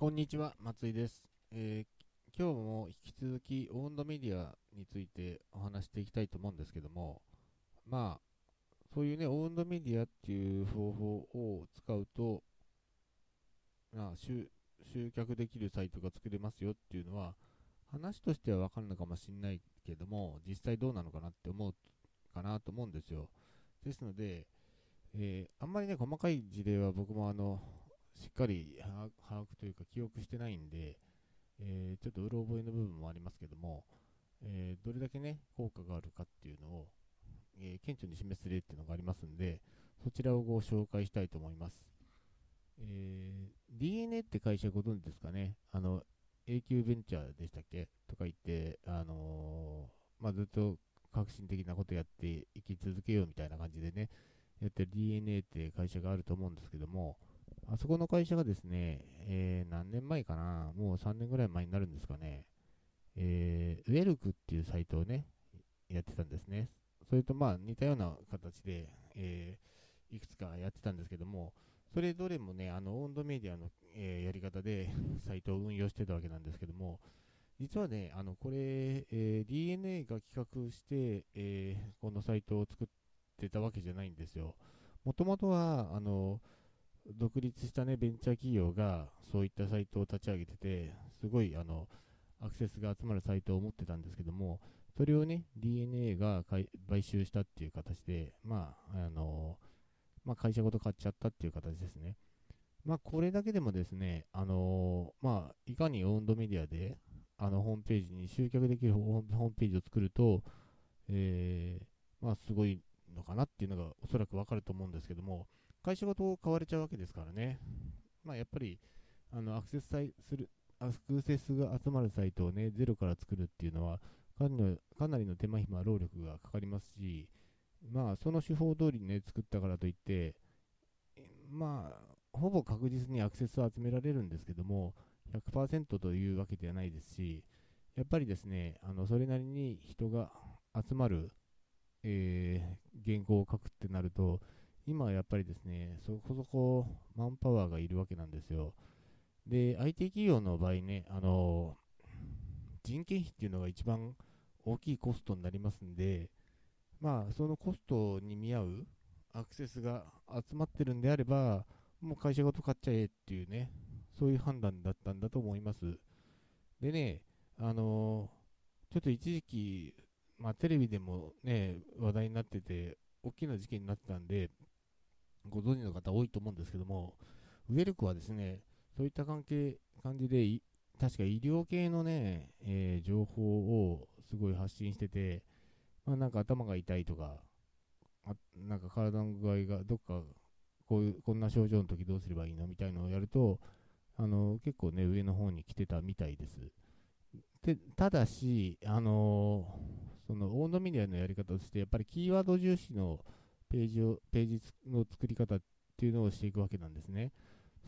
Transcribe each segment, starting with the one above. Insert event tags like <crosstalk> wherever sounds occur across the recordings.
こんにちは、松井です。えー今日も引き続きオウンドメディアについてお話していきたいと思うんですけども、まあ、そういうね、オウンドメディアっていう方法を使うと、まあ、集客できるサイトが作れますよっていうのは、話としてはわかるのかもしれないけども、実際どうなのかなって思うかなと思うんですよ。ですので、えーあんまりね、細かい事例は僕もあの、しっかり把握というか記憶してないんで、えーちょっとうろ覚えの部分もありますけども、えーどれだけね、効果があるかっていうのを、えー顕著に示す例っていうのがありますんで、そちらをご紹介したいと思います。え DNA って会社ご存知ですかね？あの、永久ベンチャーでしたっけ？とか言って、あのまあ、ずっと革新的なことやって生き続けようみたいな感じでね、やってる DNA って会社があると思うんですけども、あそこの会社がですね、えー何年前かな、もう3年ぐらい前になるんですかね、えーウェルクっていうサイトをね、やってたんですね。それとまあ似たような形で、えーいくつかやってたんですけども、それどれもね、あの、オンドメディアの、えーやり方で <laughs> サイトを運用してたわけなんですけども、実はね、あの、これ、えー DNA が企画して、えーこのサイトを作ってたわけじゃないんですよ。もともとは、あの、独立したね、ベンチャー企業がそういったサイトを立ち上げてて、すごい、あの、アクセスが集まるサイトを持ってたんですけども、それをね、DNA が買収したっていう形で、まあ、あの、まあ、会社ごと買っちゃったっていう形ですね。まあ、これだけでもですね、あのまあ、いかにオウンドメディアで、あの、ホームページに集客できるホームホームページを作ると、えーまあ、すごいのかなっていうのがおそらくわかると思うんですけども、会社ごと買われちゃうわけですからね。まあ、やっぱり、あの、アクセスする、アクセスが集まるサイトをね、ゼロから作るっていうのは、かなりのかなりの手間暇、労力がかかりますし、まあ、その手法通りにね、作ったからといって、まあ、ほぼ確実にアクセスを集められるんですけども、100%というわけではないですし、やっぱりですね、あのそれなりに人が集まる、えー原稿を書くってなると、今はやっぱりですね、そこそこマンパワーがいるわけなんですよ。で、IT 企業の場合ね、あの人件費っていうのが一番大きいコストになりますんで、まあ、そのコストに見合うアクセスが集まってるんであれば、もう会社ごと買っちゃえっていうね、そういう判断だったんだと思います。でね、あのちょっと一時期、まあ、テレビでもね、話題になってて、大きな事件になってたんで、ご存知の方多いと思うんですけども、ウェルクはですね、そういった関係、感じで、確か医療系のね、えー情報をすごい発信してて、まあ、なんか頭が痛いとか、あなんか体の具合がどっかこういうこんな症状の時どうすればいいの？みたいのをやるとあの結構ね上の方に来てたみたいです。でただしあのそのオードメディアのやり方としてやっぱりキーワード重視のページをページの作り方っていうのをしていくわけなんですね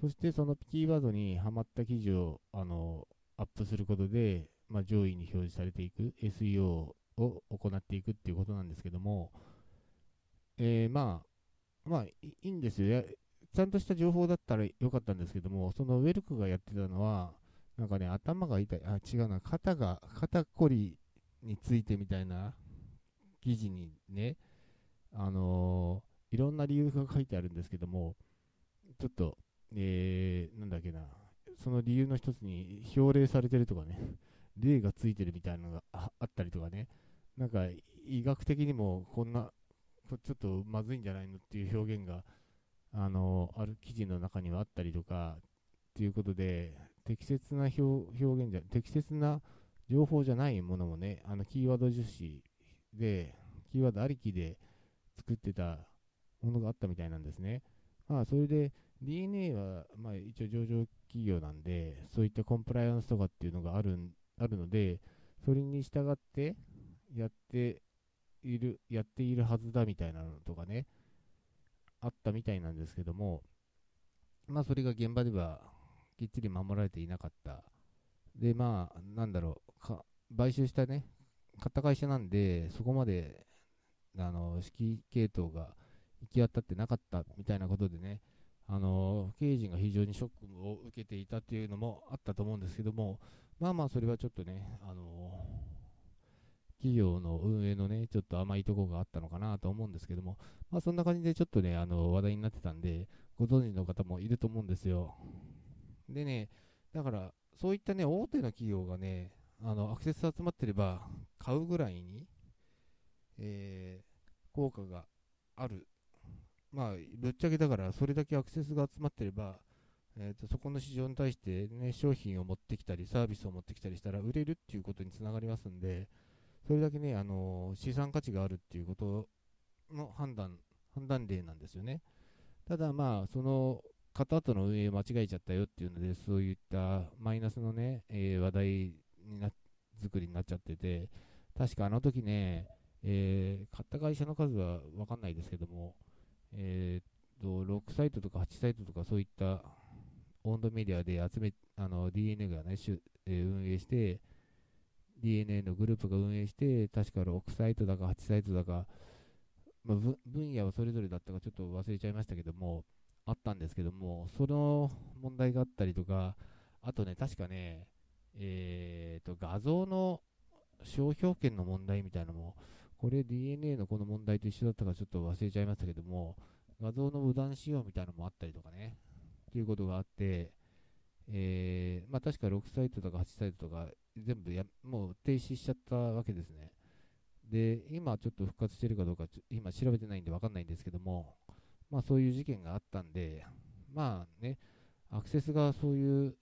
そしてそのキーワードにはまった記事をあのアップすることで、まあ、上位に表示されていく SEO を行っていくっていうことなんですけども、えーまあ、まあ、いいんですよ。ちゃんとした情報だったらよかったんですけども、そのウェルクがやってたのは、なんかね、頭が痛い、あ、違うな、肩が、肩こりについてみたいな記事にね、あのーいろんな理由が書いてあるんですけども、ちょっと、えー、なんだっけな、その理由の一つに表例されてるとかね、例がついてるみたいなのがあったりとかね、なんか医学的にもこんな、ちょっとまずいんじゃないのっていう表現が、あのある記事の中にはあったりとか、っていうことで、適切な表表現じゃ、適切な情報じゃないものもね、あのキーワード重視で、キーワードありきで作ってたものがあったみたいなんですね。まあ、それで DNA は、まあ、一応上場企業なんで、そういったコンプライアンスとかっていうのがあるあるので、それに従ってやっている、やっているはずだみたいなのとかね、あったみたいなんですけども、まあ、それが現場ではきっちり守られていなかった。で、まあ、なんだろう、か買収したね、買った会社なんで、そこまで、あの、指揮系統が行き渡ってなかったみたいなことでね、あの経営陣が非常にショックを受けていたっていうのもあったと思うんですけども、まあまあ、それはちょっとね、あの企業の運営のね、ちょっと甘いところがあったのかなと思うんですけども、まあそんな感じでちょっとね、あの話題になってたんで、ご存知の方もいると思うんですよ。でね、だから、そういったね、大手の企業がね、あのアクセス集まってれば、買うぐらいに、えー、効果がある。まあ、ぶっちゃけだから、それだけアクセスが集まってれば、えーと、そこの市場に対して、ね、商品を持ってきたり、サービスを持ってきたりしたら、売れるっていうことにつながりますんで、それだけね、あのー、資産価値があるっていうことの判断、判断例なんですよね。ただまあ、その方との運営間違えちゃったよっていうので、そういったマイナスのね、えー、話題にな作りになっちゃってて、確かあの時ね、えー、買った会社の数は分かんないですけども、えー、と6サイトとか8サイトとかそういった温度メディアで集めあの DNA がね、えー、運営して、DNA のグループが運営して、確か6サイトだか8サイトだか、まあ、分野はそれぞれだったかちょっと忘れちゃいましたけども、あったんですけども、その問題があったりとか、あとね、確かね、えーと、画像の商標権の問題みたいなのも、これ DNA のこの問題と一緒だったかちょっと忘れちゃいましたけども、画像の無断使用みたいなのもあったりとかね、ということがあって、えー、まあ確か6サイトとか8サイトとか全部やもう停止しちゃったわけですね。で、今ちょっと復活してるかどうか今調べてないんでわかんないんですけども、まあそういう事件があったんで、まあね、アクセスがそういう、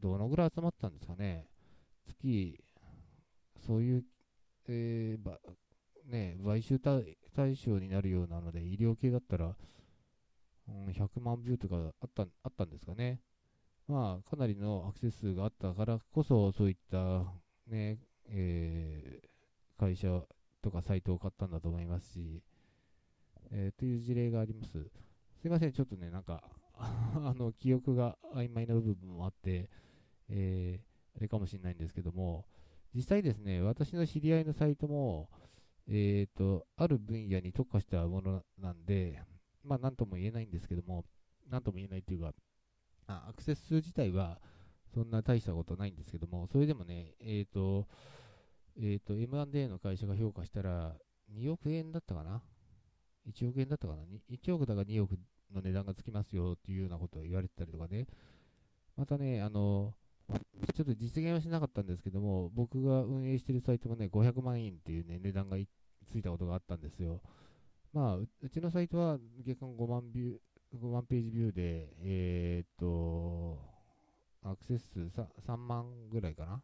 どのぐらい集まったんですかね。月、そういう、えー、ばね、買収対象になるようなので、医療系だったら、うん、100万ビューとかあったあったんですかね。まあ、かなりのアクセス数があったからこそ、そういったね、えー、会社とかサイトを買ったんだと思いますし、えー、という事例があります。すいません、ちょっとね、なんか <laughs> あの、記憶が曖昧な部分もあって、えー、あれかもしれないんですけども、実際ですね、私の知り合いのサイトも、えーと、ある分野に特化したものなんで、まあ、なんとも言えないんですけども、なんとも言えないっていうか、あアクセス数自体はそんな大したことないんですけども、それでもね、えっ、ー、と、えっ、ー、と、M&A の会社が評価したら、2億円だったかな ?1 億円だったかな ?1 億だか2億の値段がつきますよっていうようなことを言われてたりとかね。またね、あの、ちょっと実現はしなかったんですけども、僕が運営しているサイトもね、500万円っていうね、値段がついたことがあったんですよ。まあ、うちのサイトは月間5万ビュー、5万ページビューで、えー、っと、アクセス数 3, 3万ぐらいかな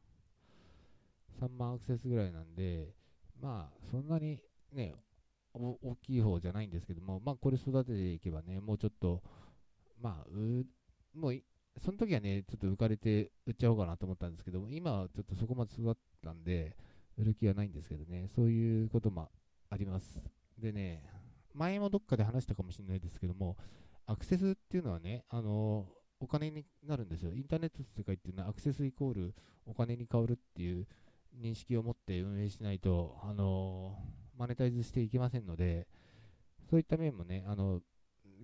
?3 万アクセスぐらいなんで、まあ、そんなにね、大きい方じゃないんですけども、まあ、これ育てていけばね、もうちょっと、まあ、うもうその時はね、ちょっと浮かれて売っちゃおうかなと思ったんですけども、今はちょっとそこまで育ったんで、売る気はないんですけどね、そういうこともあります。でね、前もどっかで話したかもしれないですけども、アクセスっていうのはね、あのお金になるんですよ。インターネットの世界っていうのはアクセスイコールお金に変わるっていう認識を持って運営しないと、あのマネタイズしていけませんので、そういった面もね、あの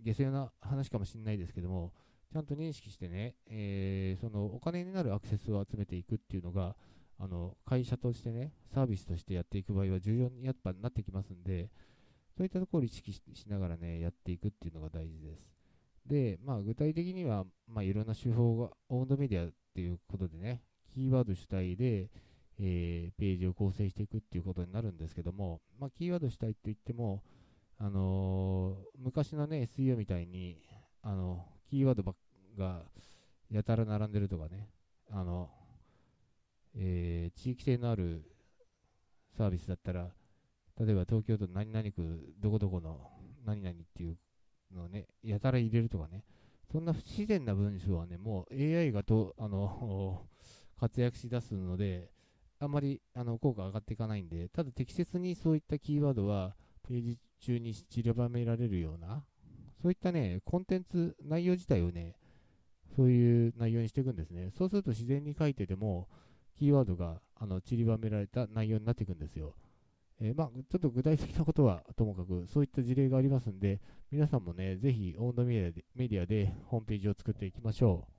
下世話な話かもしれないですけども、ちゃんと認識してね、えー、そのお金になるアクセスを集めていくっていうのが、あの会社としてね、サービスとしてやっていく場合は重要にやっぱなってきますんで、そういったところを意識しながらね、やっていくっていうのが大事です。で、まあ、具体的には、まあ、いろんな手法が、オウンドメディアっていうことでね、キーワード主体で、えー、ページを構成していくっていうことになるんですけども、まあ、キーワード主体って言っても、あのー、昔のね、SEO みたいに、あの、キーワードばがやたら並んでるとかね、あの、えー、地域性のあるサービスだったら、例えば東京都何々区どこどこの何々っていうのをね、やたら入れるとかね、そんな不自然な文章はね、もう AI がとあの活躍しだすので、あんまりあの効果上がっていかないんで、ただ適切にそういったキーワードはページ中に散りばめられるような、そういったね、コンテンツ、内容自体をね、そういう内容にしていくんですね。そうすると自然に書いてても、キーワードがあの散りばめられた内容になっていくんですよ。えー、まあ、ちょっと具体的なことはともかく、そういった事例がありますんで、皆さんもね、ぜひ、オンドメディアでメディアでホームページを作っていきましょう。